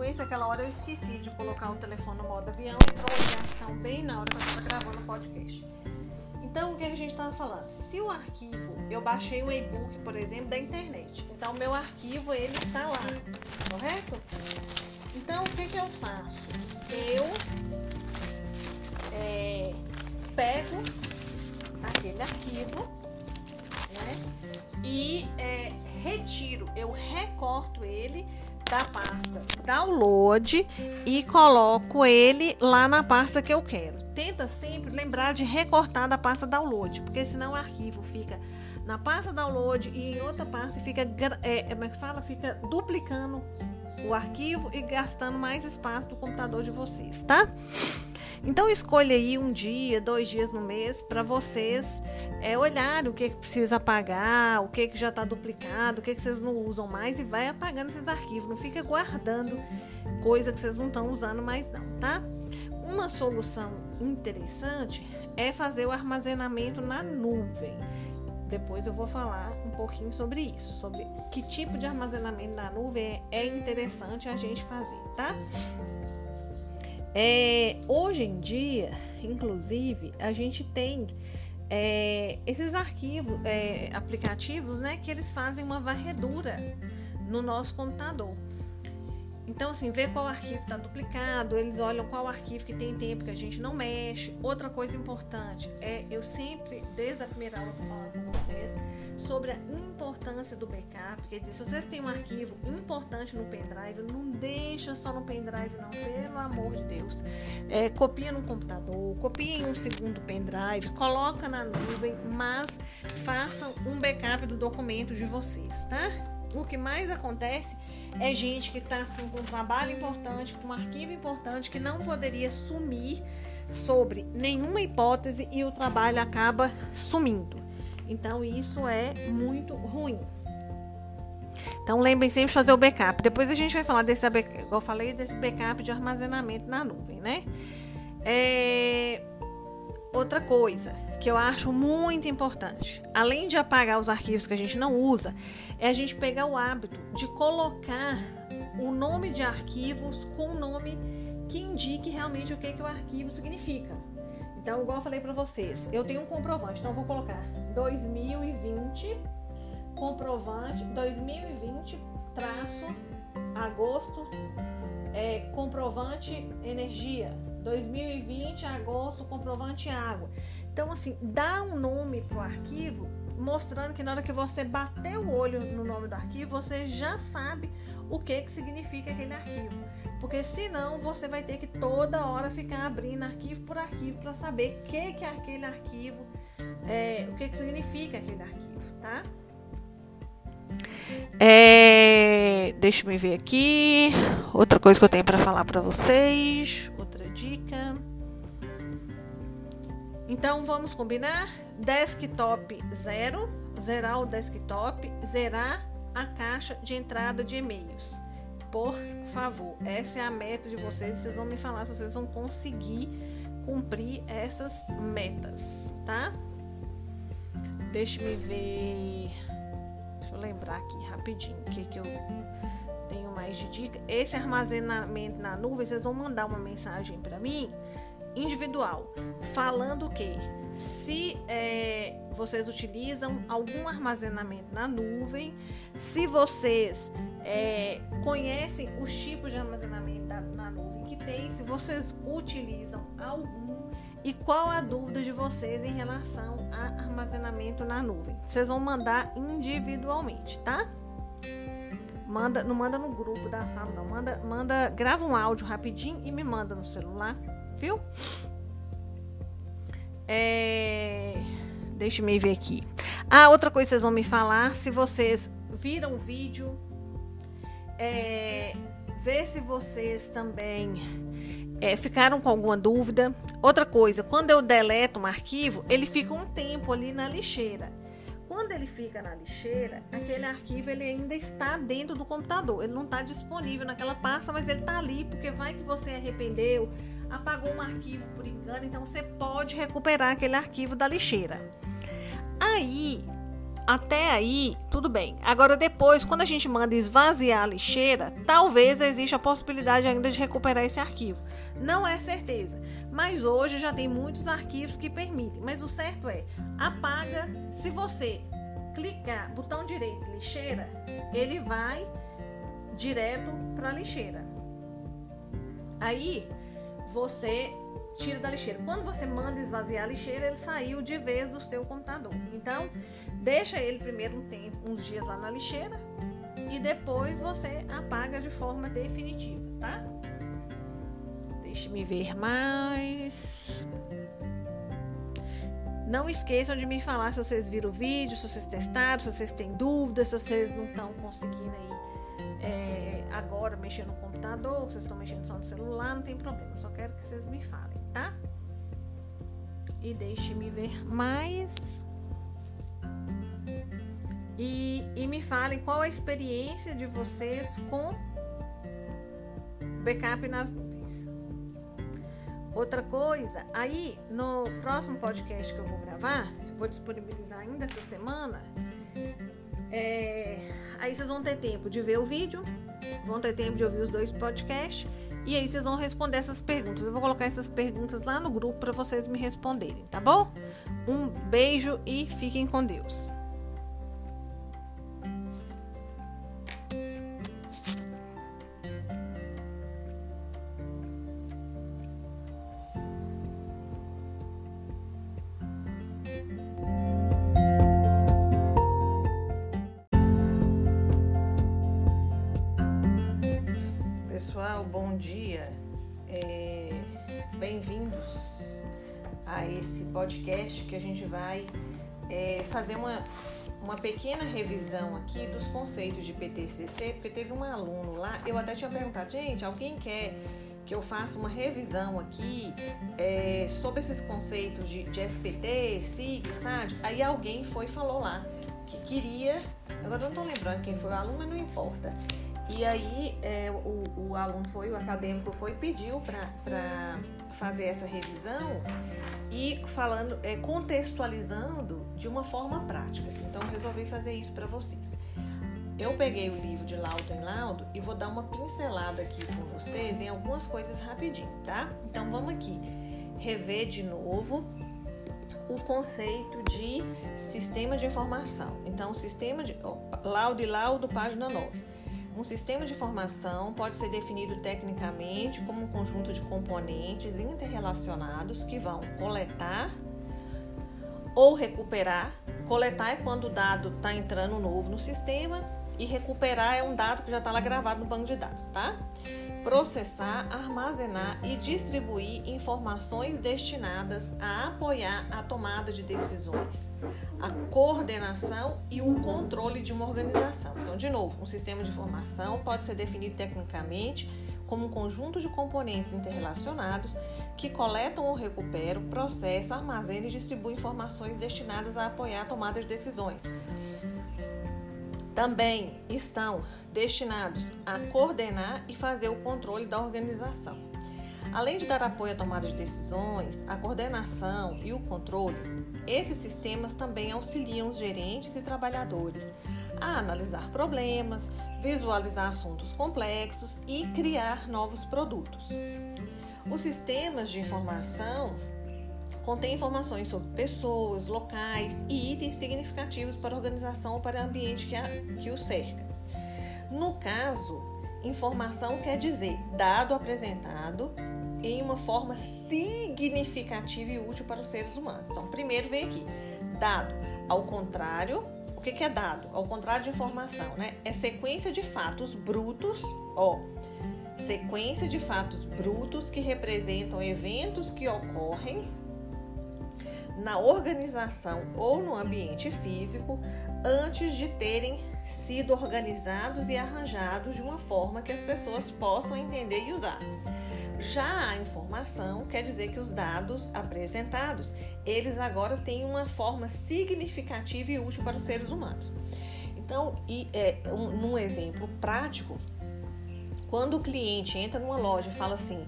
sequência, aquela hora eu esqueci de colocar o telefone no modo avião, entrou a ligação bem na hora que eu estava gravando o podcast. Então, o que a gente estava falando? Se o arquivo, eu baixei um e-book, por exemplo, da internet. Então, meu arquivo, ele está lá, correto? Então, o que, que eu faço? Eu é, pego aquele arquivo né, e é, retiro, eu recorto ele da pasta download e coloco ele lá na pasta que eu quero. Tenta sempre lembrar de recortar da pasta download, porque senão o arquivo fica na pasta download e em outra pasta fica, é, como é que fala? Fica duplicando o arquivo e gastando mais espaço do computador de vocês, tá? Então escolha aí um dia, dois dias no mês para vocês é, olhar o que, que precisa apagar, o que, que já está duplicado, o que, que vocês não usam mais e vai apagando esses arquivos. Não fica guardando coisa que vocês não estão usando mais não, tá? Uma solução interessante é fazer o armazenamento na nuvem. Depois eu vou falar um pouquinho sobre isso, sobre que tipo de armazenamento na nuvem é interessante a gente fazer, tá? É, hoje em dia, inclusive, a gente tem é, esses arquivos, é, aplicativos, né, que eles fazem uma varredura no nosso computador. Então, assim, ver qual arquivo está duplicado, eles olham qual arquivo que tem tempo que a gente não mexe. Outra coisa importante é eu sempre, desde a primeira aula que eu falar com vocês, sobre a importância do backup. Quer dizer, se vocês têm um arquivo importante no pendrive, não deixa só no pendrive, não, pelo amor de Deus. É, copia no computador, copia em um segundo pendrive, coloca na nuvem, mas façam um backup do documento de vocês, tá? o que mais acontece é gente que está assim, com um trabalho importante, com um arquivo importante, que não poderia sumir sobre nenhuma hipótese e o trabalho acaba sumindo. Então, isso é muito ruim. Então, lembrem sempre de fazer o backup. Depois a gente vai falar desse, eu falei, desse backup de armazenamento na nuvem, né? É... Outra coisa, que eu acho muito importante, além de apagar os arquivos que a gente não usa, é a gente pegar o hábito de colocar o nome de arquivos com o nome que indique realmente o que, que o arquivo significa. Então, igual eu falei para vocês, eu tenho um comprovante, então eu vou colocar 2020 comprovante 2020 traço agosto é, comprovante energia. 2020 agosto comprovante água. Então, assim, dá um nome para o arquivo, mostrando que na hora que você bater o olho no nome do arquivo, você já sabe o que, que significa aquele arquivo. Porque senão você vai ter que toda hora ficar abrindo arquivo por arquivo para saber o que, que é aquele arquivo, é, o que, que significa aquele arquivo, tá? É, deixa eu ver aqui. Outra coisa que eu tenho para falar para vocês, Então vamos combinar? Desktop zero, zerar o desktop, zerar a caixa de entrada de e-mails. Por favor, essa é a meta de vocês. Vocês vão me falar se vocês vão conseguir cumprir essas metas, tá? Deixa me ver. Deixa eu lembrar aqui rapidinho o que, que eu tenho mais de dica. Esse armazenamento na nuvem, vocês vão mandar uma mensagem para mim individual, falando que se é, vocês utilizam algum armazenamento na nuvem, se vocês é, conhecem os tipos de armazenamento da, na nuvem que tem, se vocês utilizam algum e qual a dúvida de vocês em relação a armazenamento na nuvem. Vocês vão mandar individualmente, tá? Manda, não manda no grupo da sala, não. Manda, manda, grava um áudio rapidinho e me manda no celular viu? É... Deixa eu ver aqui. Ah, outra coisa que vocês vão me falar, se vocês viram o vídeo, é... ver se vocês também é, ficaram com alguma dúvida. Outra coisa, quando eu deleto um arquivo, ele fica um tempo ali na lixeira. Quando ele fica na lixeira, aquele arquivo ele ainda está dentro do computador. Ele não está disponível naquela pasta, mas ele está ali porque vai que você arrependeu, apagou um arquivo por engano, então você pode recuperar aquele arquivo da lixeira. Aí, até aí, tudo bem. Agora, depois, quando a gente manda esvaziar a lixeira, talvez exista a possibilidade ainda de recuperar esse arquivo. Não é certeza, mas hoje já tem muitos arquivos que permitem. Mas o certo é, apaga. Se você clicar, botão direito, lixeira, ele vai direto para a lixeira. Aí, você tira da lixeira. Quando você manda esvaziar a lixeira, ele saiu de vez do seu computador. Então, deixa ele primeiro um tempo, uns dias lá na lixeira e depois você apaga de forma definitiva, tá? Deixe-me ver mais. Não esqueçam de me falar se vocês viram o vídeo, se vocês testaram, se vocês têm dúvidas, se vocês não estão conseguindo aí é, agora mexer no computador, vocês estão mexendo só no não tem problema. Só quero que vocês me falem tá? E deixe-me ver mais. E, e me falem qual a experiência de vocês com backup nas nuvens. Outra coisa, aí no próximo podcast que eu vou gravar, vou disponibilizar ainda essa semana. É, aí vocês vão ter tempo de ver o vídeo, vão ter tempo de ouvir os dois podcasts e aí vocês vão responder essas perguntas. Eu vou colocar essas perguntas lá no grupo para vocês me responderem, tá bom? Um beijo e fiquem com Deus. Vai é, fazer uma, uma pequena revisão aqui dos conceitos de PTCC, porque teve um aluno lá, eu até tinha perguntado, gente, alguém quer que eu faça uma revisão aqui é, sobre esses conceitos de, de SPT, SIG, SAD? Aí alguém foi e falou lá que queria, agora não estou lembrando quem foi o aluno, mas não importa. E aí é, o, o aluno foi, o acadêmico foi pediu para fazer essa revisão e falando, é, contextualizando de uma forma prática. Então resolvi fazer isso para vocês. Eu peguei o livro de laudo em laudo e vou dar uma pincelada aqui com vocês em algumas coisas rapidinho, tá? Então vamos aqui rever de novo o conceito de sistema de informação. Então, sistema de oh, laudo e laudo, página 9. Um sistema de informação pode ser definido tecnicamente como um conjunto de componentes interrelacionados que vão coletar ou recuperar. Coletar é quando o dado está entrando novo no sistema e recuperar é um dado que já está lá gravado no banco de dados, tá? processar, armazenar e distribuir informações destinadas a apoiar a tomada de decisões, a coordenação e o controle de uma organização. Então, de novo, um sistema de informação pode ser definido tecnicamente como um conjunto de componentes interrelacionados que coletam ou recuperam, processam, armazenam e distribuem informações destinadas a apoiar a tomada de decisões também estão destinados a coordenar e fazer o controle da organização. Além de dar apoio à tomada de decisões, a coordenação e o controle, esses sistemas também auxiliam os gerentes e trabalhadores a analisar problemas, visualizar assuntos complexos e criar novos produtos. Os sistemas de informação contém informações sobre pessoas, locais e itens significativos para a organização ou para o ambiente que, a, que o cerca. No caso, informação quer dizer dado apresentado em uma forma significativa e útil para os seres humanos. Então, primeiro vem aqui, dado. Ao contrário, o que, que é dado? Ao contrário de informação, né? É sequência de fatos brutos, ó. Sequência de fatos brutos que representam eventos que ocorrem na organização ou no ambiente físico antes de terem sido organizados e arranjados de uma forma que as pessoas possam entender e usar. Já a informação quer dizer que os dados apresentados, eles agora têm uma forma significativa e útil para os seres humanos. Então, e, é, um, num exemplo prático, quando o cliente entra numa loja e fala assim,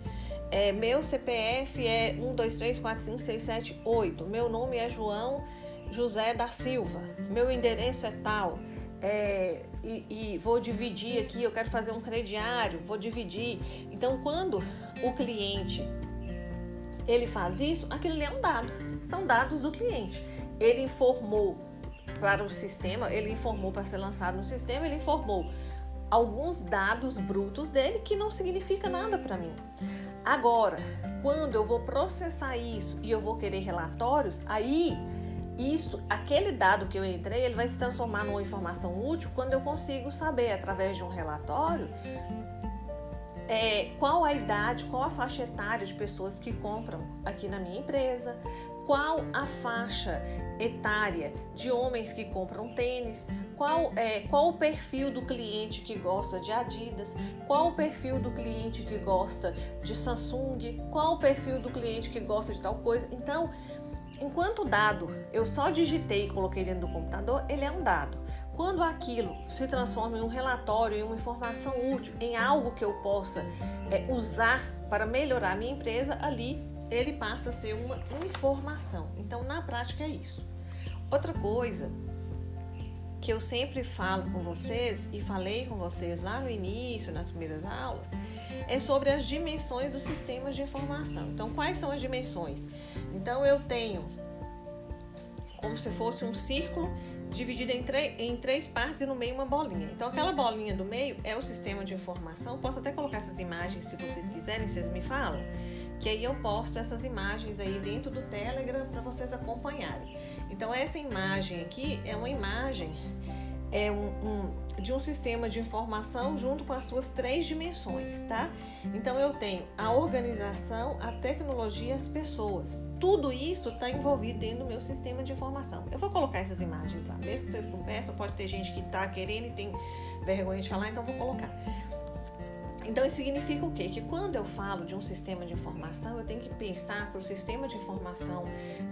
é, meu CPF é 1, 2, 3, 4, 5, 6, 7, 8. Meu nome é João José da Silva. meu endereço é tal, é, e, e, vou dividir aqui, eu quero fazer um crediário, vou dividir. Então, quando o cliente ele faz isso, aquilo é um dado, são dados do cliente. Ele informou para o sistema, ele informou para ser lançado no sistema, ele informou alguns dados brutos dele que não significa nada para mim. Agora, quando eu vou processar isso e eu vou querer relatórios, aí isso, aquele dado que eu entrei, ele vai se transformar numa informação útil quando eu consigo saber através de um relatório é, qual a idade, qual a faixa etária de pessoas que compram aqui na minha empresa, qual a faixa etária de homens que compram tênis, qual, é, qual o perfil do cliente que gosta de Adidas, qual o perfil do cliente que gosta de Samsung, qual o perfil do cliente que gosta de tal coisa. Então, enquanto dado eu só digitei e coloquei dentro do computador, ele é um dado. Quando aquilo se transforma em um relatório, em uma informação útil, em algo que eu possa é, usar para melhorar a minha empresa, ali ele passa a ser uma informação. Então, na prática, é isso. Outra coisa que eu sempre falo com vocês e falei com vocês lá no início, nas primeiras aulas, é sobre as dimensões dos sistemas de informação. Então, quais são as dimensões? Então, eu tenho como se fosse um círculo dividido em, em três partes e no meio uma bolinha. Então, aquela bolinha do meio é o sistema de informação. Posso até colocar essas imagens se vocês quiserem, vocês me falam que aí eu posto essas imagens aí dentro do Telegram para vocês acompanharem. Então essa imagem aqui é uma imagem é um, um, de um sistema de informação junto com as suas três dimensões, tá? Então eu tenho a organização, a tecnologia as pessoas. Tudo isso está envolvido dentro do meu sistema de informação. Eu vou colocar essas imagens lá, mesmo que vocês não pode ter gente que está querendo e tem vergonha de falar, então vou colocar. Então, isso significa o quê? Que quando eu falo de um sistema de informação, eu tenho que pensar que o sistema de informação,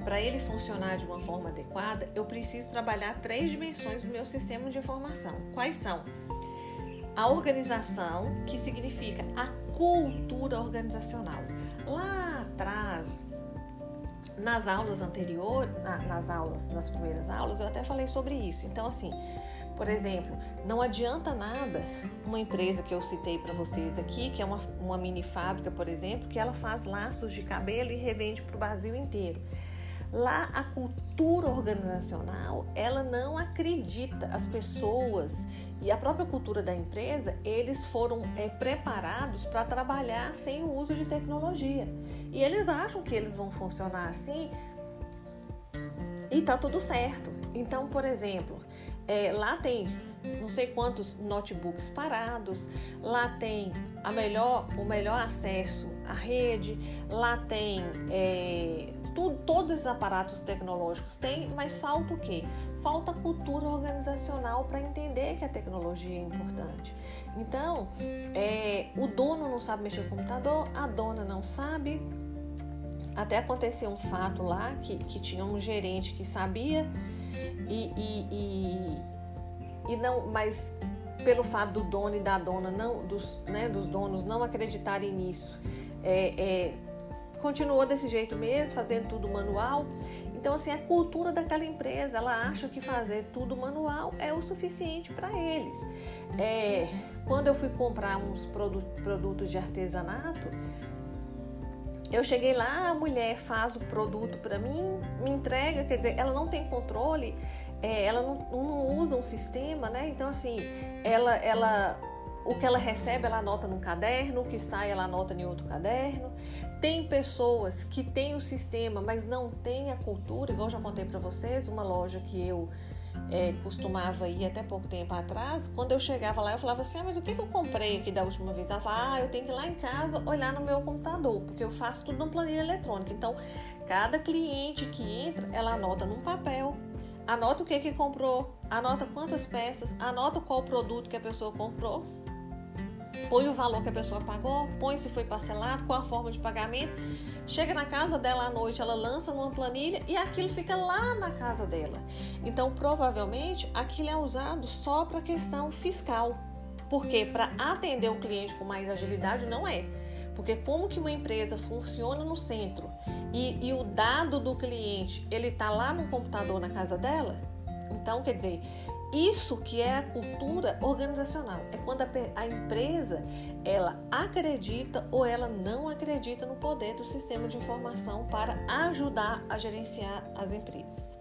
para ele funcionar de uma forma adequada, eu preciso trabalhar três dimensões do meu sistema de informação. Quais são? A organização, que significa a cultura organizacional. Lá atrás, nas aulas anteriores, nas aulas, nas primeiras aulas, eu até falei sobre isso. Então, assim, por exemplo, não adianta nada uma empresa que eu citei para vocês aqui, que é uma, uma mini fábrica, por exemplo, que ela faz laços de cabelo e revende para o Brasil inteiro. Lá a cultura organizacional, ela não acredita, as pessoas e a própria cultura da empresa, eles foram é, preparados para trabalhar sem o uso de tecnologia. E eles acham que eles vão funcionar assim e tá tudo certo. Então, por exemplo, é, lá tem não sei quantos notebooks parados, lá tem a melhor, o melhor acesso à rede, lá tem é, tudo, todos esses aparatos tecnológicos tem, mas falta o quê? Falta cultura organizacional para entender que a tecnologia é importante. Então, é, o dono não sabe mexer no computador, a dona não sabe. Até aconteceu um fato lá que, que tinha um gerente que sabia e, e, e, e não, mas pelo fato do dono e da dona não, dos, né, dos donos não acreditarem nisso, é, é, continuou desse jeito mesmo, fazendo tudo manual. Então, assim, a cultura daquela empresa, ela acha que fazer tudo manual é o suficiente para eles. É, quando eu fui comprar uns produtos de artesanato, eu cheguei lá, a mulher faz o produto para mim, me entrega, quer dizer, ela não tem controle, é, ela não, não, usa um sistema, né? Então, assim, ela, ela, o que ela recebe, ela anota num caderno, o que sai, ela anota em outro caderno. Tem pessoas que têm o sistema, mas não têm a cultura, igual já contei para vocês, uma loja que eu é, costumava ir até pouco tempo atrás, quando eu chegava lá, eu falava assim: ah, mas o que, que eu comprei aqui da última vez? Ela falava: ah, eu tenho que ir lá em casa olhar no meu computador, porque eu faço tudo no planilha eletrônica. Então, cada cliente que entra, ela anota num papel, anota o que, que comprou, anota quantas peças, anota qual produto que a pessoa comprou põe o valor que a pessoa pagou, põe se foi parcelado, qual a forma de pagamento. Chega na casa dela à noite, ela lança numa planilha e aquilo fica lá na casa dela. Então, provavelmente, aquilo é usado só para questão fiscal. Porque para atender o cliente com mais agilidade não é. Porque como que uma empresa funciona no centro e, e o dado do cliente ele está lá no computador na casa dela, Então, quer dizer, isso que é a cultura organizacional. É quando a, a, empresa ela acredita ou ela não acredita no poder do sistema de informação para ajudar a gerenciar as empresas.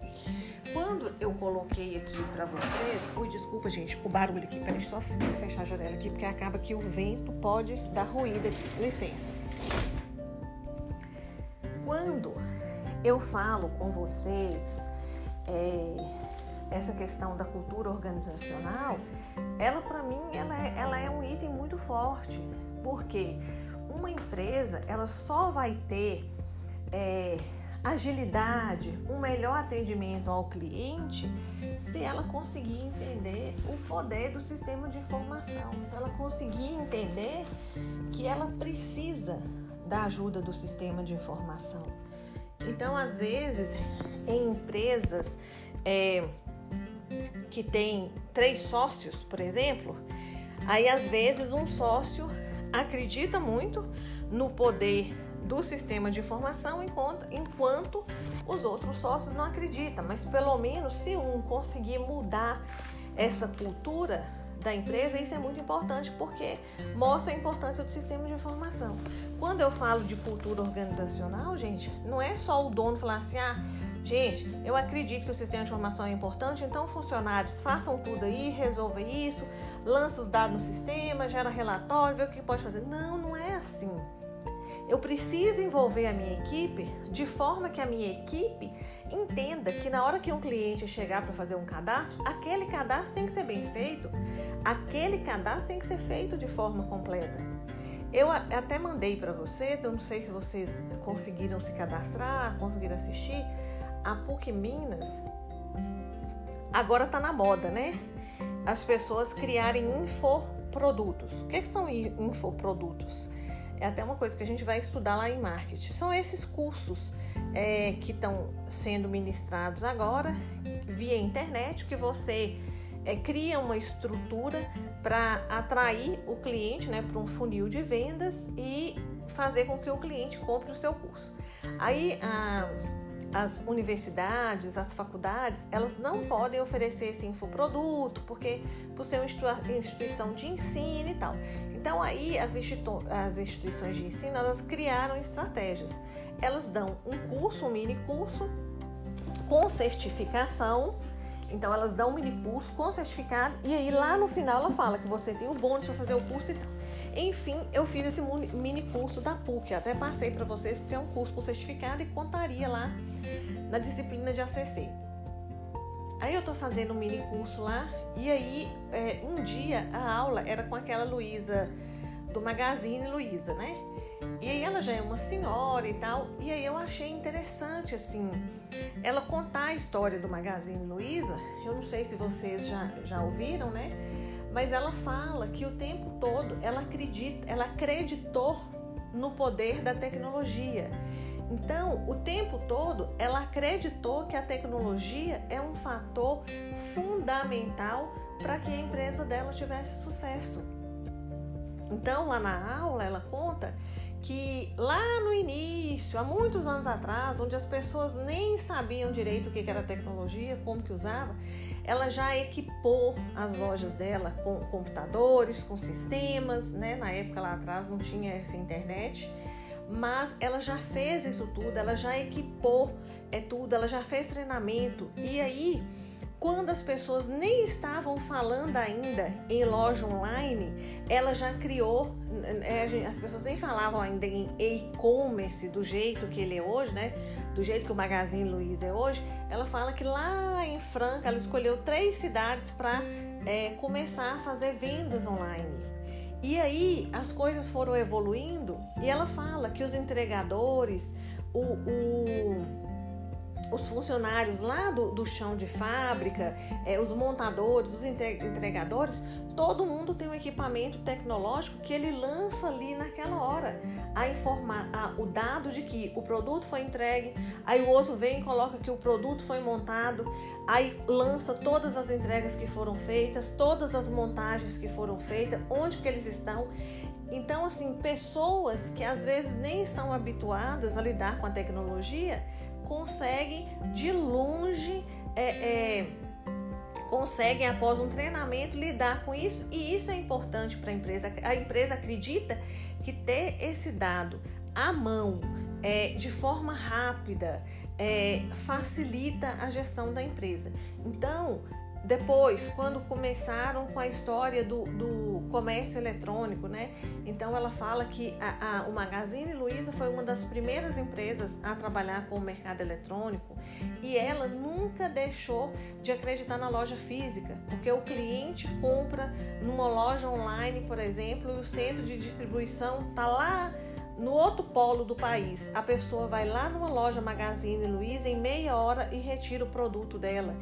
Quando eu coloquei aqui para vocês, ui, desculpa gente, o barulho aqui, peraí, só fechar a janela aqui, porque acaba que o vento pode dar ruído aqui, licença. Quando eu falo com vocês é, essa questão da cultura organizacional, ela para mim ela é, ela é um item muito forte, porque uma empresa ela só vai ter é, agilidade, um melhor atendimento ao cliente, se ela conseguir entender o poder do sistema de informação, se ela conseguir entender que ela precisa da ajuda do sistema de informação. Então, às vezes, em empresas é, que tem três sócios, por exemplo, aí às vezes um sócio acredita muito no poder do sistema de informação enquanto, enquanto os outros sócios não acreditam. Mas pelo menos se um conseguir mudar essa cultura da empresa, isso é muito importante porque mostra a importância do sistema de informação. Quando eu falo de cultura organizacional, gente, não é só o dono falar assim, ah, gente, eu acredito que o sistema de informação é importante, então funcionários façam tudo aí, resolvam isso, lança os dados no sistema, gera relatório, vê o que pode fazer. Não, não é assim. Eu preciso envolver a minha equipe de forma que a minha equipe entenda que na hora que um cliente chegar para fazer um cadastro, aquele cadastro tem que ser bem feito, aquele cadastro tem que ser feito de forma completa. Eu até mandei para vocês, eu não sei se vocês conseguiram se cadastrar, conseguiram assistir, a PUC Minas agora está na moda, né? As pessoas criarem infoprodutos. O que, que são infoprodutos? é até uma coisa que a gente vai estudar lá em marketing. São esses cursos é, que estão sendo ministrados agora via internet, que você é, cria uma estrutura para atrair o cliente né, para um funil de vendas e fazer com que o cliente compre o seu curso. Aí a, as universidades, as faculdades, elas não podem oferecer esse infoproduto, porque por ser uma instituição de ensino e tal. Então aí as, institu as instituições de ensino elas criaram estratégias. Elas dão um curso, um mini curso com certificação. Então elas dão um mini curso com certificado e aí lá no final ela fala que você tem o bônus para fazer o curso e tal. Enfim, eu fiz esse mini curso da PUC, até passei para vocês porque é um curso com certificado e contaria lá na disciplina de ACC. Aí eu tô fazendo um mini curso lá e aí é, um dia a aula era com aquela Luísa do Magazine Luísa, né? E aí ela já é uma senhora e tal, e aí eu achei interessante assim, ela contar a história do Magazine Luiza. Eu não sei se vocês já, já ouviram, né? Mas ela fala que o tempo todo ela acredita, ela acreditou no poder da tecnologia então, o tempo todo, ela acreditou que a tecnologia é um fator fundamental para que a empresa dela tivesse sucesso. Então, lá na aula, ela conta que lá no início, há muitos anos atrás, onde as pessoas nem sabiam direito o que era tecnologia, como que usava, ela já equipou as lojas dela com computadores, com sistemas, né? Na época lá atrás não tinha essa internet mas ela já fez isso tudo, ela já equipou é tudo, ela já fez treinamento. E aí, quando as pessoas nem estavam falando ainda em loja online, ela já criou, é, as pessoas nem falavam ainda em e-commerce do jeito que ele é hoje, né? Do jeito que o Magazine Luiza é hoje. Ela fala que lá em Franca ela escolheu três cidades para é, começar a fazer vendas online. E aí as coisas foram evoluindo e ela fala que os entregadores, o, o os funcionários lá do, do chão de fábrica, é, os montadores, os entregadores, todo mundo tem um equipamento tecnológico que ele lança ali naquela hora a informar a, o dado de que o produto foi entregue, aí o outro vem e coloca que o produto foi montado, aí lança todas as entregas que foram feitas, todas as montagens que foram feitas, onde que eles estão. Então, assim, pessoas que às vezes nem são habituadas a lidar com a tecnologia conseguem de longe é, é, conseguem, após um treinamento, lidar com isso e isso é importante para a empresa. A empresa acredita que ter esse dado à mão, é, de forma rápida, é, facilita a gestão da empresa. Então, depois, quando começaram com a história do, do comércio eletrônico, né? Então ela fala que a, a, o Magazine Luiza foi uma das primeiras empresas a trabalhar com o mercado eletrônico e ela nunca deixou de acreditar na loja física, porque o cliente compra numa loja online, por exemplo, e o centro de distribuição está lá no outro polo do país. A pessoa vai lá numa loja Magazine Luiza em meia hora e retira o produto dela.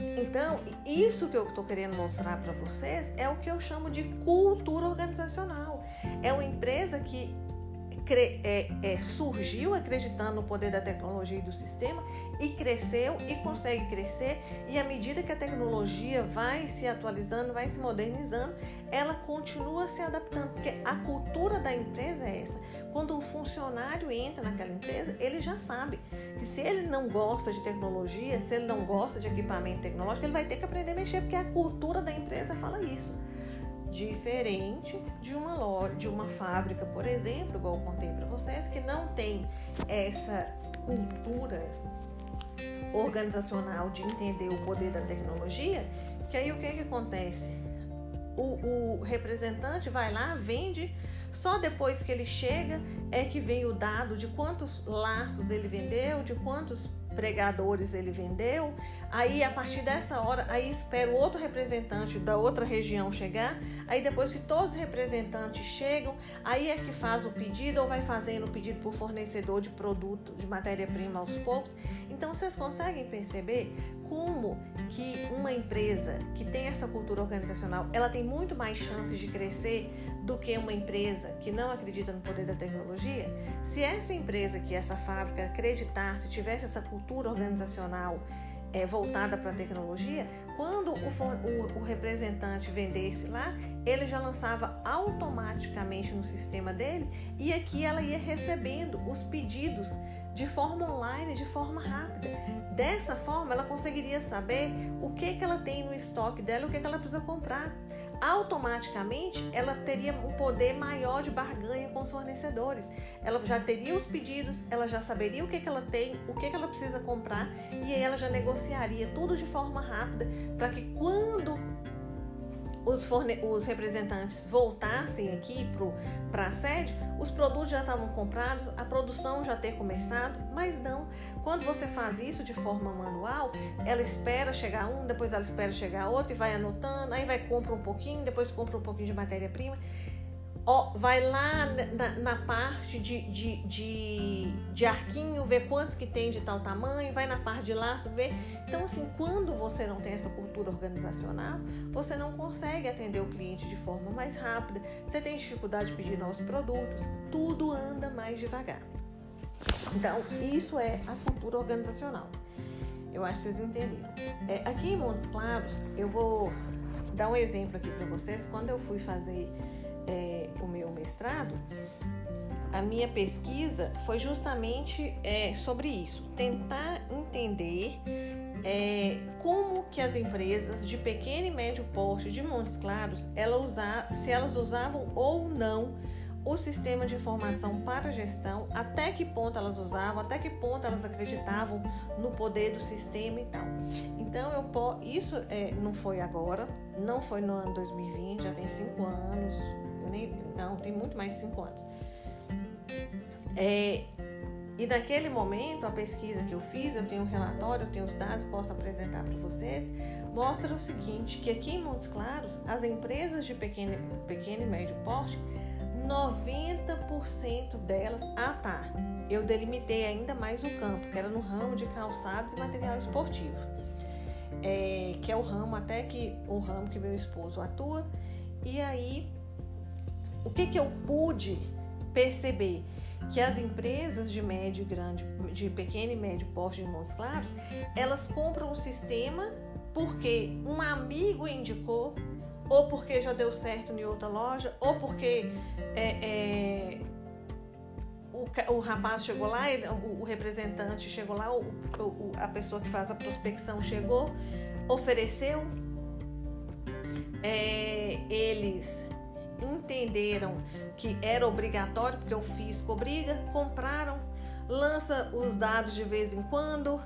Então, isso que eu estou querendo mostrar para vocês é o que eu chamo de cultura organizacional. É uma empresa que é, é, surgiu acreditando no poder da tecnologia e do sistema e cresceu e consegue crescer. E à medida que a tecnologia vai se atualizando, vai se modernizando, ela continua se adaptando, porque a cultura da empresa é essa. Quando um funcionário entra naquela empresa, ele já sabe que se ele não gosta de tecnologia, se ele não gosta de equipamento tecnológico, ele vai ter que aprender a mexer, porque a cultura da empresa fala isso diferente de uma loja, de uma fábrica, por exemplo, igual eu contei para vocês, que não tem essa cultura organizacional de entender o poder da tecnologia, que aí o que, que acontece? O, o representante vai lá, vende, só depois que ele chega é que vem o dado de quantos laços ele vendeu, de quantos pregadores ele vendeu. Aí a partir dessa hora, aí espera o outro representante da outra região chegar. Aí depois se todos os representantes chegam, aí é que faz o pedido ou vai fazendo o pedido por fornecedor de produto, de matéria-prima aos poucos. Então vocês conseguem perceber como que uma empresa que tem essa cultura organizacional, ela tem muito mais chances de crescer do que uma empresa que não acredita no poder da tecnologia? Se essa empresa que essa fábrica acreditasse, tivesse essa cultura organizacional é, voltada para a tecnologia, quando o, o, o, representante vendesse lá, ele já lançava automaticamente no sistema dele e aqui ela ia recebendo os pedidos de forma online, de forma rápida. Dessa forma, ela conseguiria saber o que, que ela tem no estoque dela, o que, que ela precisa comprar. Automaticamente, ela teria um poder maior de barganha com os fornecedores. Ela já teria os pedidos, ela já saberia o que, que ela tem, o que, que ela precisa comprar e aí ela já negociaria tudo de forma rápida para que quando os, forne os representantes voltassem aqui para a sede, os produtos já estavam comprados, a produção já ter começado, mas não. Quando você faz isso de forma manual, ela espera chegar um, depois ela espera chegar outro e vai anotando, aí vai compra um pouquinho, depois compra um pouquinho de matéria-prima vai lá na, na parte de, de, de, de, arquinho, ver quantos que tem de tal tamanho, vai na parte de laço, ver. Então, assim, quando você não tem essa cultura organizacional, você não consegue atender o cliente de forma mais rápida, você tem dificuldade de pedir novos produtos, tudo anda mais devagar. Então, isso é a cultura organizacional. Eu acho que vocês entenderam. É, aqui em Montes Claros, eu vou dar um exemplo aqui para vocês. Quando eu fui fazer é, o meu mestrado, a minha pesquisa foi justamente é, sobre isso, tentar entender é, como que as empresas de pequeno e médio porte de Montes Claros, ela se elas usavam ou não o sistema de informação para gestão, até que ponto elas usavam, até que ponto elas acreditavam no poder do sistema e tal. Então eu isso é, não foi agora, não foi no ano 2020, já tem cinco anos, nem, não, tem muito mais de cinco anos. É, e naquele momento, a pesquisa que eu fiz, eu tenho um relatório, eu tenho os dados, posso apresentar para vocês, mostra o seguinte, que aqui em Montes Claros, as empresas de pequeno, pequeno e médio porte, 90% delas, ah tá, eu delimitei ainda mais o campo, que era no ramo de calçados e material esportivo, é, que é o ramo até que o ramo que meu esposo atua, e aí o que, que eu pude perceber? Que as empresas de médio e grande, de pequeno e médio porte de Montes Claros, elas compram o sistema porque um amigo indicou, ou porque já deu certo em outra loja, ou porque é, é, o, o, rapaz chegou lá, ele, o, o, representante chegou lá, a pessoa que faz a prospecção chegou, ofereceu, é, eles entenderam que era obrigatório, porque o fisco obriga, compraram, lança os dados de vez em quando,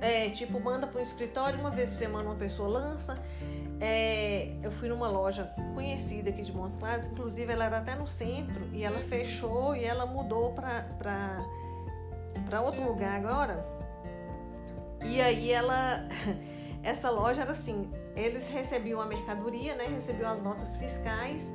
é, tipo, manda para o escritório, uma vez por semana uma pessoa lança. É, eu fui numa loja conhecida aqui de Montes Claros, inclusive ela era até no centro e ela fechou e ela mudou para outro lugar agora. E aí ela, essa loja era assim, eles recebiam a mercadoria, né, recebiam as notas fiscais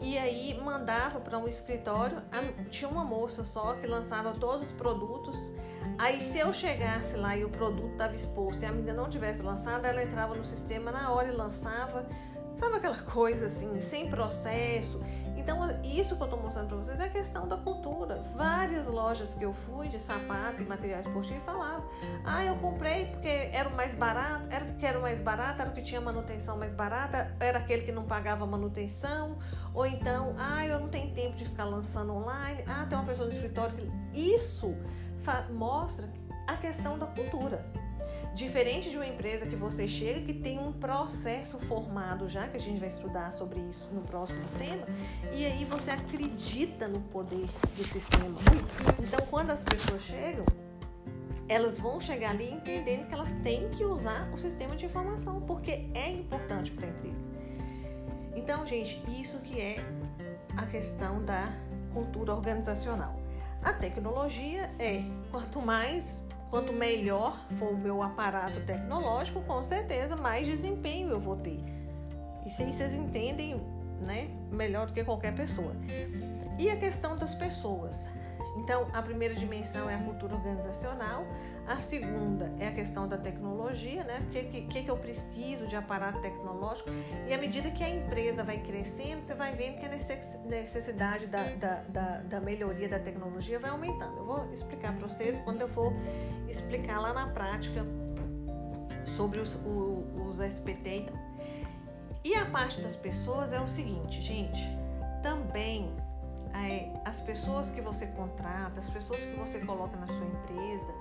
e aí mandava para um escritório. Tinha uma moça só que lançava todos os produtos. Aí se eu chegasse lá e o produto estava exposto e a menina não tivesse lançado, ela entrava no sistema na hora e lançava. Sabe aquela coisa assim, sem processo? Então, isso que eu estou mostrando para vocês é a questão da cultura. Várias lojas que eu fui de sapato e materiais esportivos falavam: ah, eu comprei porque era o mais barato, era porque era o mais barato, era o que tinha manutenção mais barata, era aquele que não pagava manutenção, ou então, ah, eu não tenho tempo de ficar lançando online, ah, tem uma pessoa no escritório que. Isso mostra a questão da cultura. Diferente de uma empresa que você chega que tem um processo formado já, que a gente vai estudar sobre isso no próximo tema, e aí você acredita no poder do sistema. Então, quando as pessoas chegam, elas vão chegar ali entendendo que elas têm que usar o sistema de informação, porque é importante para a empresa. Então, gente, isso que é a questão da cultura organizacional. A tecnologia é quanto mais Quanto melhor for o meu aparato tecnológico, com certeza mais desempenho eu vou ter. Isso aí vocês entendem né, melhor do que qualquer pessoa. E a questão das pessoas. Então, a primeira dimensão é a cultura organizacional, a segunda é a questão da tecnologia, né? O que, que, que eu preciso de aparato tecnológico? E à medida que a empresa vai crescendo, você vai vendo que a necessidade da, da, da, da melhoria da tecnologia vai aumentando. Eu vou explicar para vocês quando eu for explicar lá na prática sobre os, os, os SPT. Então. E a parte das pessoas é o seguinte, gente, também as pessoas que você contrata, as pessoas que você coloca na sua empresa,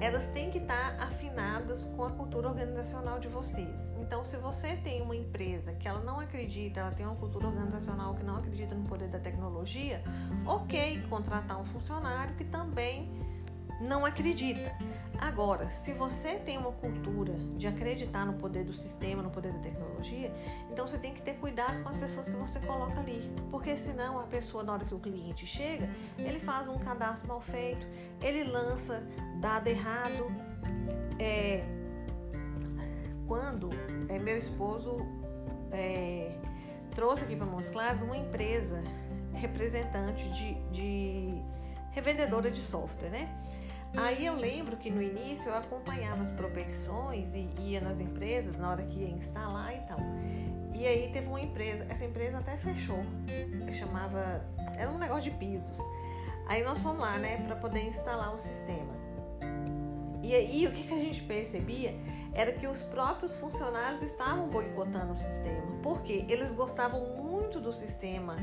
elas têm que estar afinadas com a cultura organizacional de vocês. Então, se você tem uma empresa que ela não acredita, ela tem uma cultura organizacional que não acredita no poder da tecnologia, ok, contratar um funcionário que também não acredita. Agora, se você tem uma cultura de acreditar no poder do sistema, no poder da tecnologia, então você tem que ter cuidado com as pessoas que você coloca ali. Porque senão a pessoa, na hora que o cliente chega, ele faz um cadastro mal feito, ele lança dado errado. É, quando é, meu esposo é, trouxe aqui para Montes Claros uma empresa representante de, de revendedora de software, né? Aí eu lembro que no início eu acompanhava as prospecções e ia nas empresas na hora que ia instalar e tal. E aí teve uma empresa, essa empresa até fechou, chamava, era um negócio de pisos. Aí nós fomos lá, né, para poder instalar o sistema. E aí o que, que a gente percebia era que os próprios funcionários estavam boicotando o sistema, porque eles gostavam muito do sistema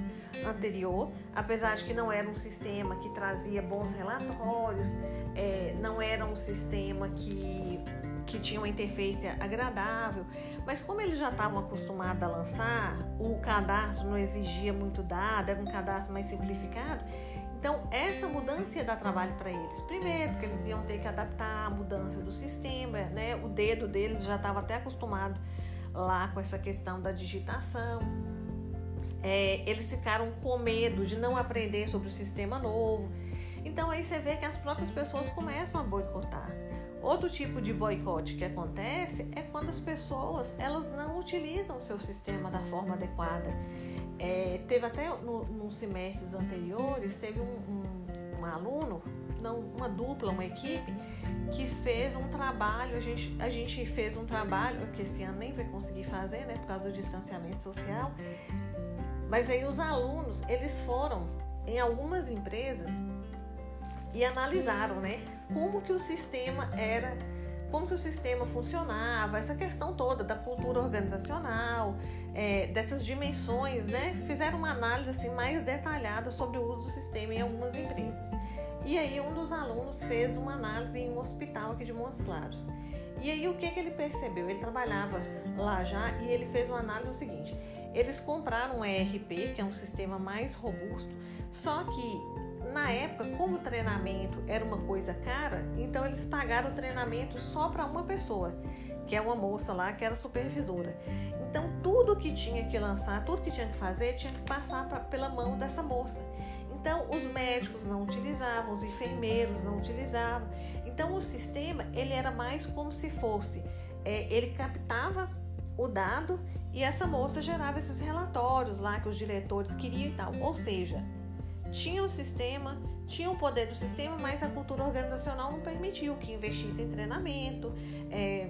anterior, apesar de que não era um sistema que trazia bons relatórios, é, não era um sistema que, que tinha uma interface agradável, mas como eles já estavam acostumados a lançar, o cadastro não exigia muito dado, era um cadastro mais simplificado, então, essa mudança ia dar trabalho para eles. Primeiro, porque eles iam ter que adaptar a mudança do sistema, né? O dedo deles já estava até acostumado lá com essa questão da digitação. É, eles ficaram com medo de não aprender sobre o sistema novo. Então, aí você vê que as próprias pessoas começam a boicotar. Outro tipo de boicote que acontece é quando as pessoas elas não utilizam o seu sistema da forma adequada. É, teve até no, nos semestres anteriores, teve um, um, um, aluno, não, uma dupla, uma equipe, que fez um trabalho, a gente, a gente fez um trabalho, que esse ano nem vai conseguir fazer, né, por causa do distanciamento social, mas aí os alunos, eles foram em algumas empresas e analisaram, né, como que o sistema era como que o sistema funcionava, essa questão toda da cultura organizacional, é, dessas dimensões, né? Fizeram uma análise assim, mais detalhada sobre o uso do sistema em algumas empresas. E aí um dos alunos fez uma análise em um hospital aqui de Montes Claros. E aí o que, que ele percebeu? Ele trabalhava lá já e ele fez uma análise do seguinte: eles compraram um ERP, que é um sistema mais robusto, só que na época, como o treinamento era uma coisa cara, então eles pagaram o treinamento só para uma pessoa, que é uma moça lá que era supervisora. Então, tudo que tinha que lançar, tudo que tinha que fazer, tinha que passar pra, pela mão dessa moça. Então, os médicos não utilizavam, os enfermeiros não utilizavam. Então, o sistema ele era mais como se fosse, é, ele captava o dado e essa moça gerava esses relatórios lá que os diretores queriam e tal. Ou seja, tinha o sistema, tinha o poder do sistema, mas a cultura organizacional não permitiu que investisse em treinamento. É,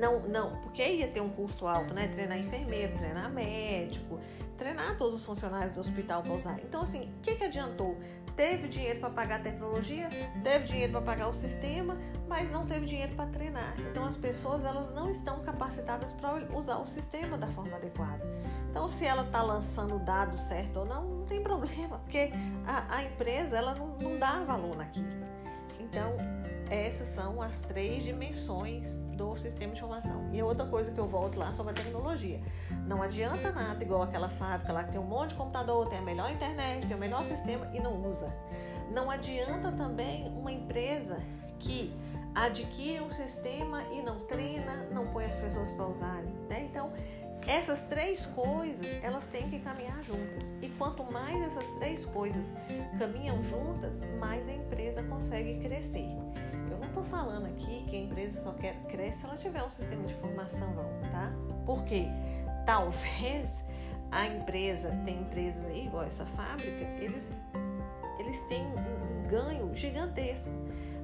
não, não, porque ia ter um custo alto, né? Treinar enfermeiro, treinar médico, treinar todos os funcionários do hospital para usar. Então, assim, o que, que adiantou? Teve dinheiro para pagar a tecnologia, teve dinheiro para pagar o sistema, mas não teve dinheiro para treinar. Então, as pessoas elas não estão capacitadas para usar o sistema da forma adequada. Então, se ela está lançando o dado certo ou não, não tem problema, porque a, a empresa ela não, não dá valor naquilo. Então, essas são as três dimensões do sistema de informação. E outra coisa que eu volto lá sobre a tecnologia. Não adianta nada, igual aquela fábrica lá que tem um monte de computador, tem a melhor internet, tem o melhor sistema e não usa. Não adianta também uma empresa que adquire um sistema e não treina, não põe as pessoas para usarem. Né? Então, essas três coisas, elas têm que caminhar juntas. E quanto mais essas três coisas caminham juntas, mais a empresa consegue crescer. Estou falando aqui que a empresa só quer, cresce se ela tiver um sistema de formação, não, tá? Porque talvez a empresa, tem empresas aí, igual essa fábrica, eles, eles têm um ganho gigantesco.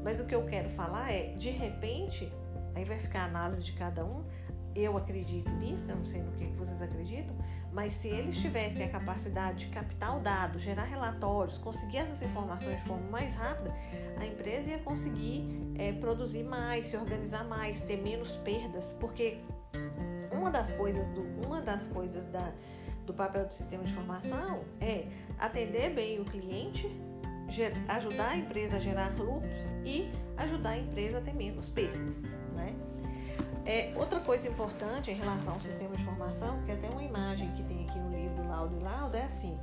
Mas o que eu quero falar é, de repente, aí vai ficar a análise de cada um, eu acredito nisso, eu não sei no que vocês acreditam, mas se eles tivessem a capacidade de captar o dado, gerar relatórios, conseguir essas informações de forma mais rápida, a empresa ia conseguir é, produzir mais, se organizar mais, ter menos perdas, porque uma das coisas do, uma das coisas da, do papel do sistema de informação é atender bem o cliente, ger, ajudar a empresa a gerar lucros e ajudar a empresa a ter menos perdas, né? É, outra coisa importante em relação ao sistema de informação, que até uma imagem que tem aqui no livro Laudo e Laudo, é assim: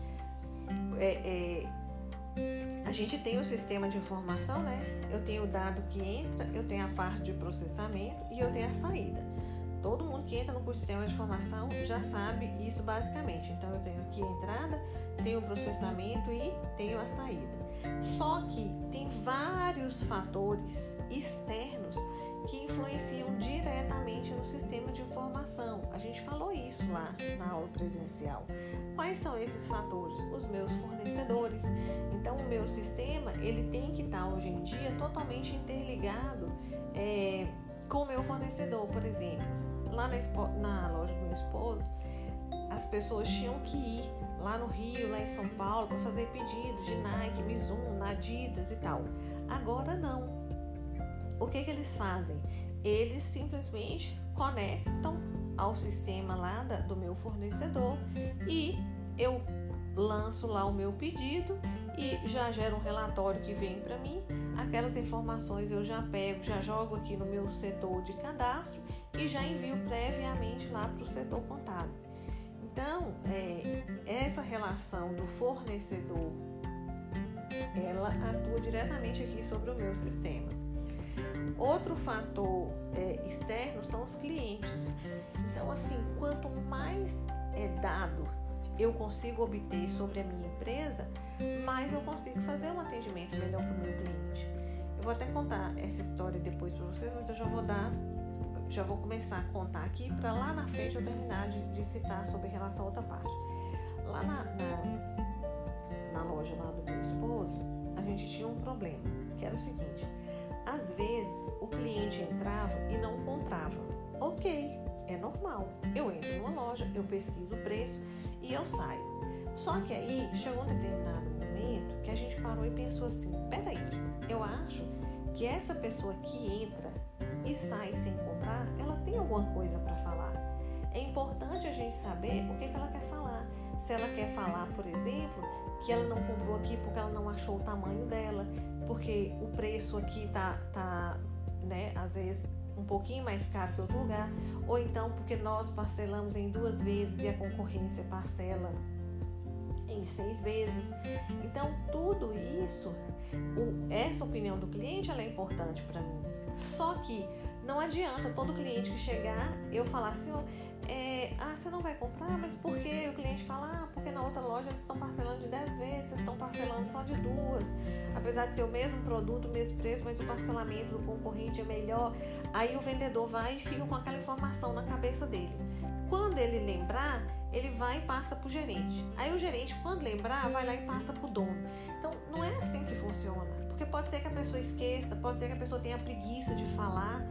é, é, a gente tem o sistema de informação, né? Eu tenho o dado que entra, eu tenho a parte de processamento e eu tenho a saída. Todo mundo que entra no sistema de informação já sabe isso basicamente. Então eu tenho aqui a entrada, tenho o processamento e tenho a saída. Só que tem vários fatores externos que influenciam diretamente no sistema de informação. A gente falou isso lá na aula presencial. Quais são esses fatores? Os meus fornecedores. Então, o meu sistema ele tem que estar hoje em dia totalmente interligado é, com o meu fornecedor, por exemplo. Lá na, na loja do meu esposo, as pessoas tinham que ir lá no Rio, lá em São Paulo, para fazer pedidos de Nike, Mizuno, Adidas e tal. Agora não o que, que eles fazem? Eles simplesmente conectam ao sistema lá da, do meu fornecedor e eu lanço lá o meu pedido e já gera um relatório que vem para mim. Aquelas informações eu já pego, já jogo aqui no meu setor de cadastro e já envio previamente lá para o setor contábil. Então, é, essa relação do fornecedor, ela atua diretamente aqui sobre o meu sistema. Outro fator é, externo são os clientes. Então, assim, quanto mais é dado eu consigo obter sobre a minha empresa, mais eu consigo fazer um atendimento melhor para o meu cliente. Eu vou até contar essa história depois para vocês, mas eu já vou dar, já vou começar a contar aqui para lá na frente eu terminar de, de, citar sobre relação a outra parte. Lá na, na, na loja lá do meu esposo, a gente tinha um problema, que era o seguinte às vezes o cliente entrava e não comprava. Ok, é normal. Eu entro numa loja, eu pesquiso o preço e eu saio. Só que aí chegou um determinado momento que a gente parou e pensou assim: peraí, eu acho que essa pessoa que entra e sai sem comprar, ela tem alguma coisa para falar. É importante a gente saber o que, que ela quer falar. Se ela quer falar, por exemplo, que ela não comprou aqui porque ela não achou o tamanho dela, porque o preço aqui tá, tá né, às vezes um pouquinho mais caro que outro lugar, ou então porque nós parcelamos em duas vezes e a concorrência parcela em seis vezes. Então, tudo isso, essa opinião do cliente ela é importante para mim. Só que não adianta todo cliente que chegar eu falar assim, é, ah, você não vai comprar, mas por quê? O cliente fala, ah, porque na outra loja eles estão parcelando de 10 vezes, vocês estão parcelando só de duas. Apesar de ser o mesmo produto, o mesmo preço, mas o parcelamento do concorrente é melhor. Aí o vendedor vai e fica com aquela informação na cabeça dele. Quando ele lembrar, ele vai e passa para o gerente. Aí o gerente, quando lembrar, vai lá e passa para o dono. Então, não é assim que funciona. Porque pode ser que a pessoa esqueça, pode ser que a pessoa tenha preguiça de falar.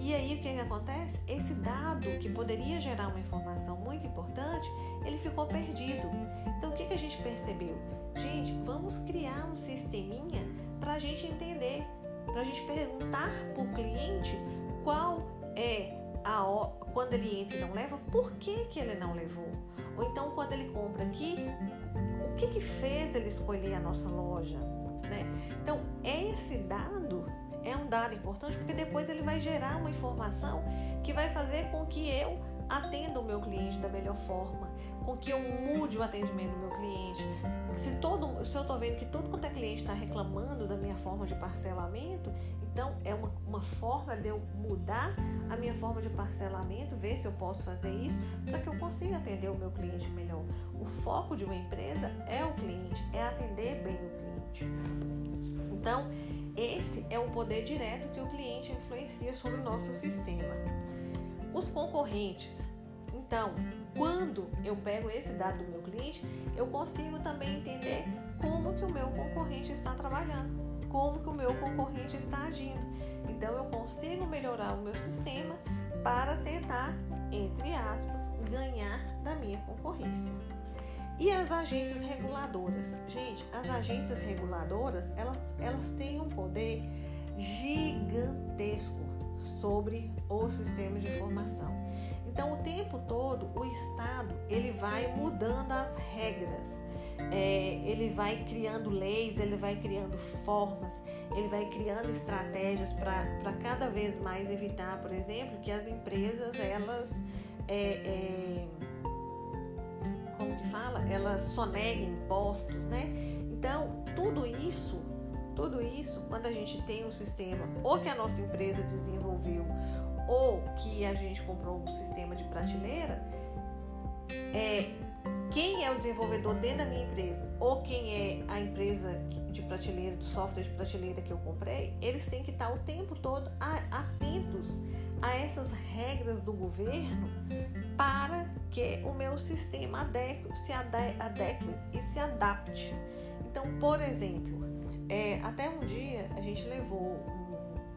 E aí o que, que acontece? Esse dado que poderia gerar uma informação muito importante, ele ficou perdido. Então o que, que a gente percebeu? Gente, vamos criar um sisteminha para a gente entender, para a gente perguntar para o cliente qual é a quando ele entra e não leva, por que, que ele não levou? Ou então quando ele compra aqui, o que, que fez ele escolher a nossa loja? Né? Então, esse dado é um dado importante porque depois ele vai gerar uma informação que vai fazer com que eu atenda o meu cliente da melhor forma, com que eu mude o atendimento do meu cliente. Se, todo, se eu estou vendo que todo quanto é cliente está reclamando da minha forma de parcelamento, então é uma, uma forma de eu mudar a minha forma de parcelamento, ver se eu posso fazer isso para que eu consiga atender o meu cliente melhor. O foco de uma empresa é o cliente, é atender bem o cliente. Então, esse é o poder direto que o cliente influencia sobre o nosso sistema. Os concorrentes. Então, quando eu pego esse dado do meu cliente, eu consigo também entender como que o meu concorrente está trabalhando, como que o meu concorrente está agindo. Então, eu consigo melhorar o meu sistema para tentar, entre aspas, ganhar da minha concorrência. E as agências reguladoras? Gente, as agências reguladoras, elas, elas têm um poder gigantesco sobre o sistema de informação. Então, o tempo todo, o Estado ele vai mudando as regras, é, ele vai criando leis, ele vai criando formas, ele vai criando estratégias para cada vez mais evitar, por exemplo, que as empresas elas é, é, que fala? Elas soneguem impostos, né? Então, tudo isso, tudo isso, quando a gente tem um sistema ou que a nossa empresa desenvolveu ou que a gente comprou um sistema de prateleira, é quem é o desenvolvedor dentro da minha empresa ou quem é a empresa de prateleira, de software de prateleira que eu comprei, eles têm que estar o tempo todo atentos a essas regras do governo para que o meu sistema adeque, se adeque e se adapte. Então, por exemplo, é, até um dia a gente levou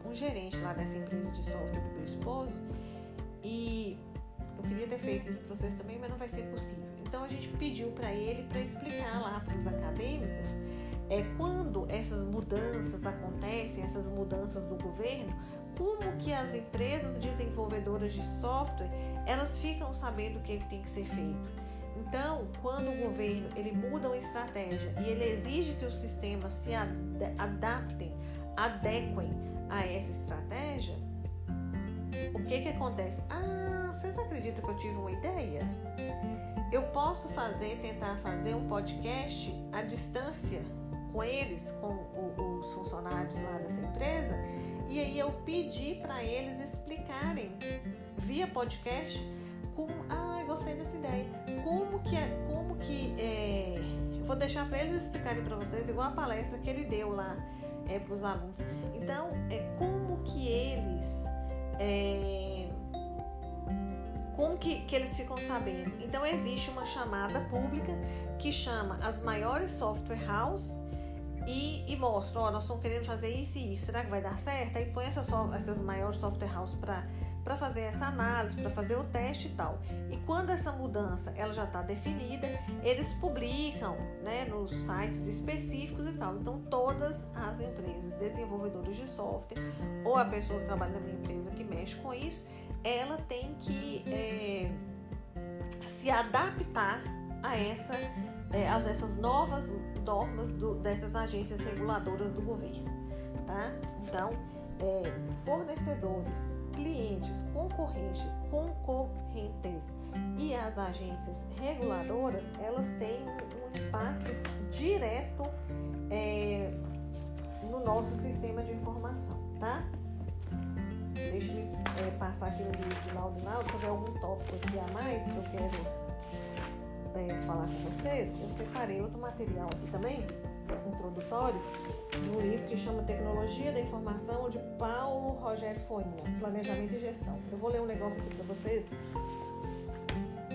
um, um gerente lá dessa empresa de software do meu esposo e eu queria ter feito esse processo também, mas não vai ser possível. Então a gente pediu para ele para explicar lá para os acadêmicos é quando essas mudanças acontecem, essas mudanças do governo, como que as empresas desenvolvedoras de software elas ficam sabendo o que, é que tem que ser feito. Então, quando o governo ele muda uma estratégia e ele exige que os sistemas se ad adaptem, adequem a essa estratégia, o que que acontece? Ah, vocês acreditam que eu tive uma ideia? Eu posso fazer, tentar fazer um podcast à distância com eles, com os funcionários lá dessa empresa, e aí eu pedi para eles explicarem via podcast como, ah, eu gostei dessa ideia. Como que é, como que é, eu vou deixar para eles explicarem para vocês igual a palestra que ele deu lá é, para os alunos. Então, é como que eles é, como que, que eles ficam sabendo? Então existe uma chamada pública que chama as maiores software house e, e mostra, ó, nós estamos querendo fazer isso e isso, será que vai dar certo? Aí põe essas, essas maiores software houses para fazer essa análise, para fazer o teste e tal. E quando essa mudança ela já está definida, eles publicam né, nos sites específicos e tal. Então todas as empresas desenvolvedoras de software ou a pessoa que trabalha na minha empresa que mexe com isso, ela tem que é, se adaptar a essa é, as, essas novas normas do, dessas agências reguladoras do governo, tá? Então, é, fornecedores clientes, concorrentes, concorrentes e as agências reguladoras, elas têm um impacto direto é, no nosso sistema de informação, tá? Deixa eu é, passar aqui no vídeo de Laudo Laudo, se houver algum tópico aqui a mais que eu quero é, falar com vocês, eu separei outro material aqui também, introdutório, de um livro que chama Tecnologia da Informação, de Paulo Rogério Foina, Planejamento e Gestão. Eu vou ler um negócio aqui para vocês,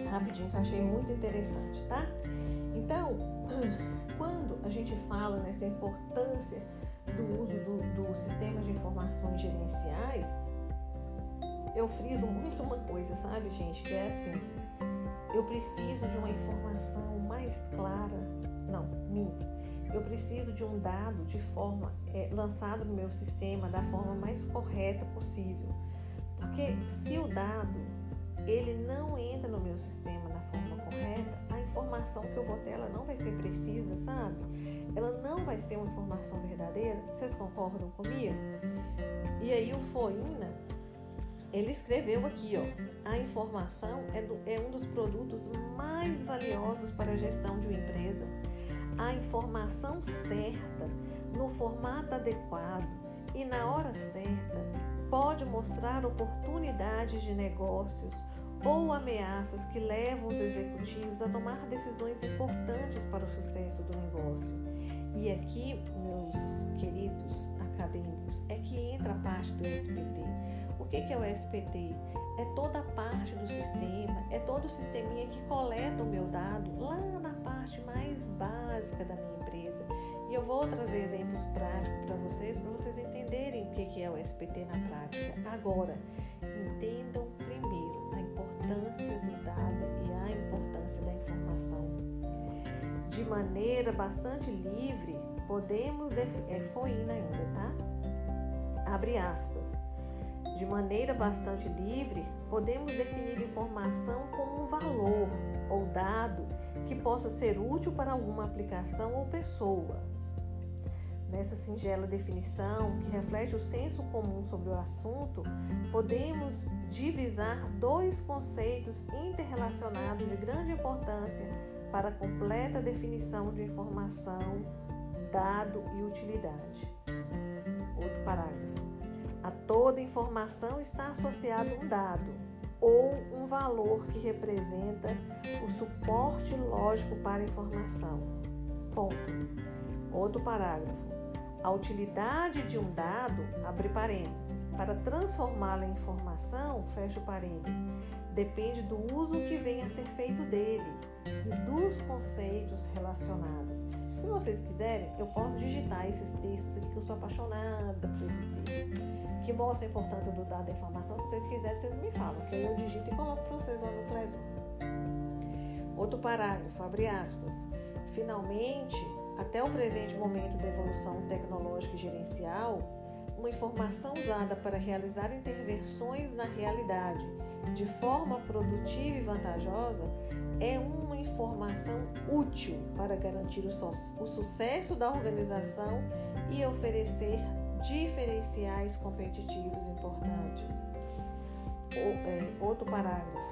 rapidinho, que eu achei muito interessante, tá? Então, quando a gente fala nessa importância do uso do, do sistema de informações gerenciais, eu friso muito uma coisa, sabe, gente? Que é assim: eu preciso de uma informação mais clara. Não, minto. Eu preciso de um dado de forma é, lançado no meu sistema da forma mais correta possível. Porque se o dado ele não entra no meu sistema da forma correta, a informação que eu vou ter ela não vai ser precisa, sabe? Ela não vai ser uma informação verdadeira. Vocês concordam comigo? E aí o Foina ele escreveu aqui, ó, a informação é, do, é um dos produtos mais valiosos para a gestão de uma empresa. A informação certa, no formato adequado e na hora certa, pode mostrar oportunidades de negócios ou ameaças que levam os executivos a tomar decisões importantes para o sucesso do negócio. E aqui, meus queridos acadêmicos, é que entra a parte do SPT que, que é o SPT? É toda a parte do sistema, é todo o sisteminha que coleta o meu dado lá na parte mais básica da minha empresa. E eu vou trazer exemplos práticos para vocês, para vocês entenderem o que, que é o SPT na prática. Agora, entendam primeiro a importância do dado e a importância da informação. De maneira bastante livre, podemos. É foína ainda, tá? Abre aspas de maneira bastante livre, podemos definir informação como um valor ou dado que possa ser útil para alguma aplicação ou pessoa. Nessa singela definição, que reflete o senso comum sobre o assunto, podemos divisar dois conceitos interrelacionados de grande importância para a completa definição de informação, dado e utilidade. Outro parágrafo. A toda informação está associado um dado ou um valor que representa o suporte lógico para a informação. Ponto. Outro parágrafo. A utilidade de um dado, abre parênteses, para transformá-lo em informação, fecha parênteses, depende do uso que venha a ser feito dele e dos conceitos relacionados. Se vocês quiserem, eu posso digitar esses textos aqui, que eu sou apaixonada por esses textos, que mostram a importância do dado da informação. Se vocês quiserem, vocês me falam, que eu digito e coloco para vocês lá no Classroom. Outro parágrafo, abre aspas. Finalmente, até o presente momento da evolução tecnológica e gerencial, uma informação usada para realizar intervenções na realidade de forma produtiva e vantajosa é uma informação útil para garantir o, o sucesso da organização e oferecer diferenciais competitivos importantes. O, é, outro parágrafo.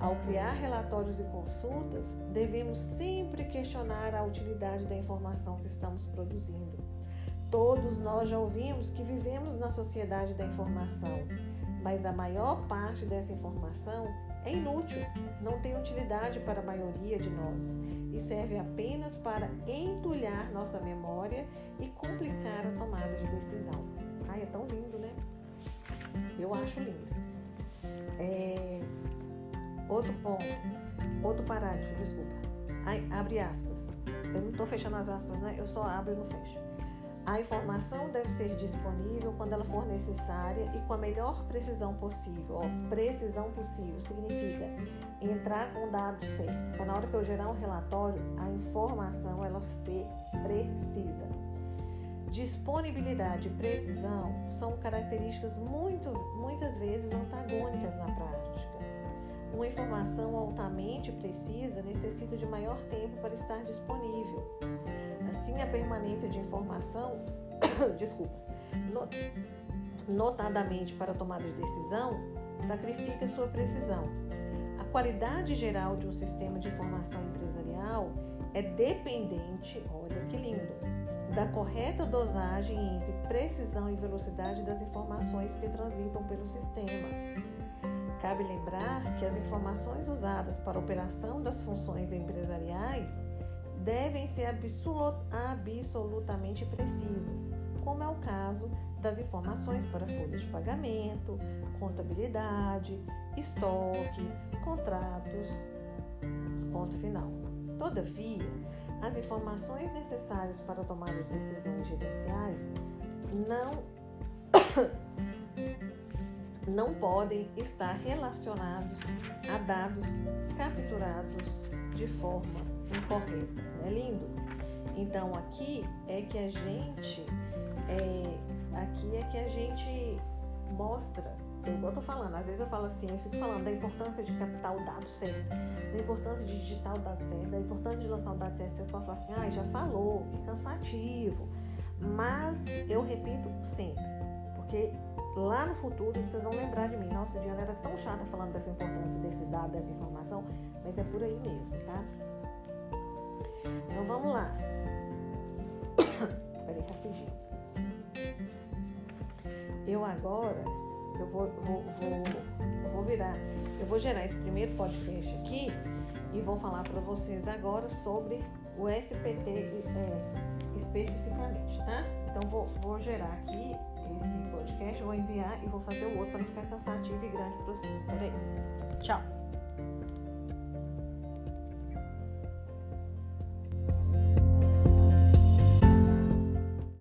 Ao criar relatórios e consultas, devemos sempre questionar a utilidade da informação que estamos produzindo. Todos nós já ouvimos que vivemos na sociedade da informação, mas a maior parte dessa informação é inútil, não tem utilidade para a maioria de nós e serve apenas para entulhar nossa memória e complicar a tomada de decisão. Ai, é tão lindo, né? Eu acho lindo. É... Outro ponto, outro parágrafo, desculpa. Ai, abre aspas. Eu não estou fechando as aspas, né? Eu só abro e não fecho. A informação deve ser disponível quando ela for necessária e com a melhor precisão possível. Ó, precisão possível significa entrar com o dado certo. Para na hora que eu gerar um relatório, a informação ela ser precisa. Disponibilidade e precisão são características muito, muitas vezes antagônicas na prática. Uma informação altamente precisa necessita de maior tempo para estar disponível. Assim, a permanência de informação, desculpa, no, notadamente para tomada de decisão, sacrifica sua precisão. A qualidade geral de um sistema de informação empresarial é dependente, olha que lindo, da correta dosagem entre precisão e velocidade das informações que transitam pelo sistema. Cabe lembrar que as informações usadas para a operação das funções empresariais devem ser absolutamente precisas, como é o caso das informações para folhas de pagamento, contabilidade, estoque, contratos. Ponto final. Todavia, as informações necessárias para a tomada de decisões gerenciais não não podem estar relacionados a dados capturados de forma incorreta. Não é lindo? Então aqui é que a gente é, aqui é que a gente mostra eu estou falando, às vezes eu falo assim, eu fico falando da importância de captar o dado certo, da importância de digitar o dado certo, da importância de lançar o dado certo. Vocês podem falar assim, ah, já falou, que cansativo. Mas eu repito sempre, porque lá no futuro vocês vão lembrar de mim. Nossa, Diana era tão chata falando dessa importância desse dado, dessa informação, mas é por aí mesmo, tá? Então vamos lá. Peraí, rapidinho. Eu agora, eu vou, vou, vou, vou virar, eu vou gerar esse primeiro podcast aqui e vou falar para vocês agora sobre o SPT é, especificamente, tá? Então vou, vou gerar aqui esse podcast, vou enviar e vou fazer o outro para não ficar cansativo e grande para vocês. Espera aí. Tchau.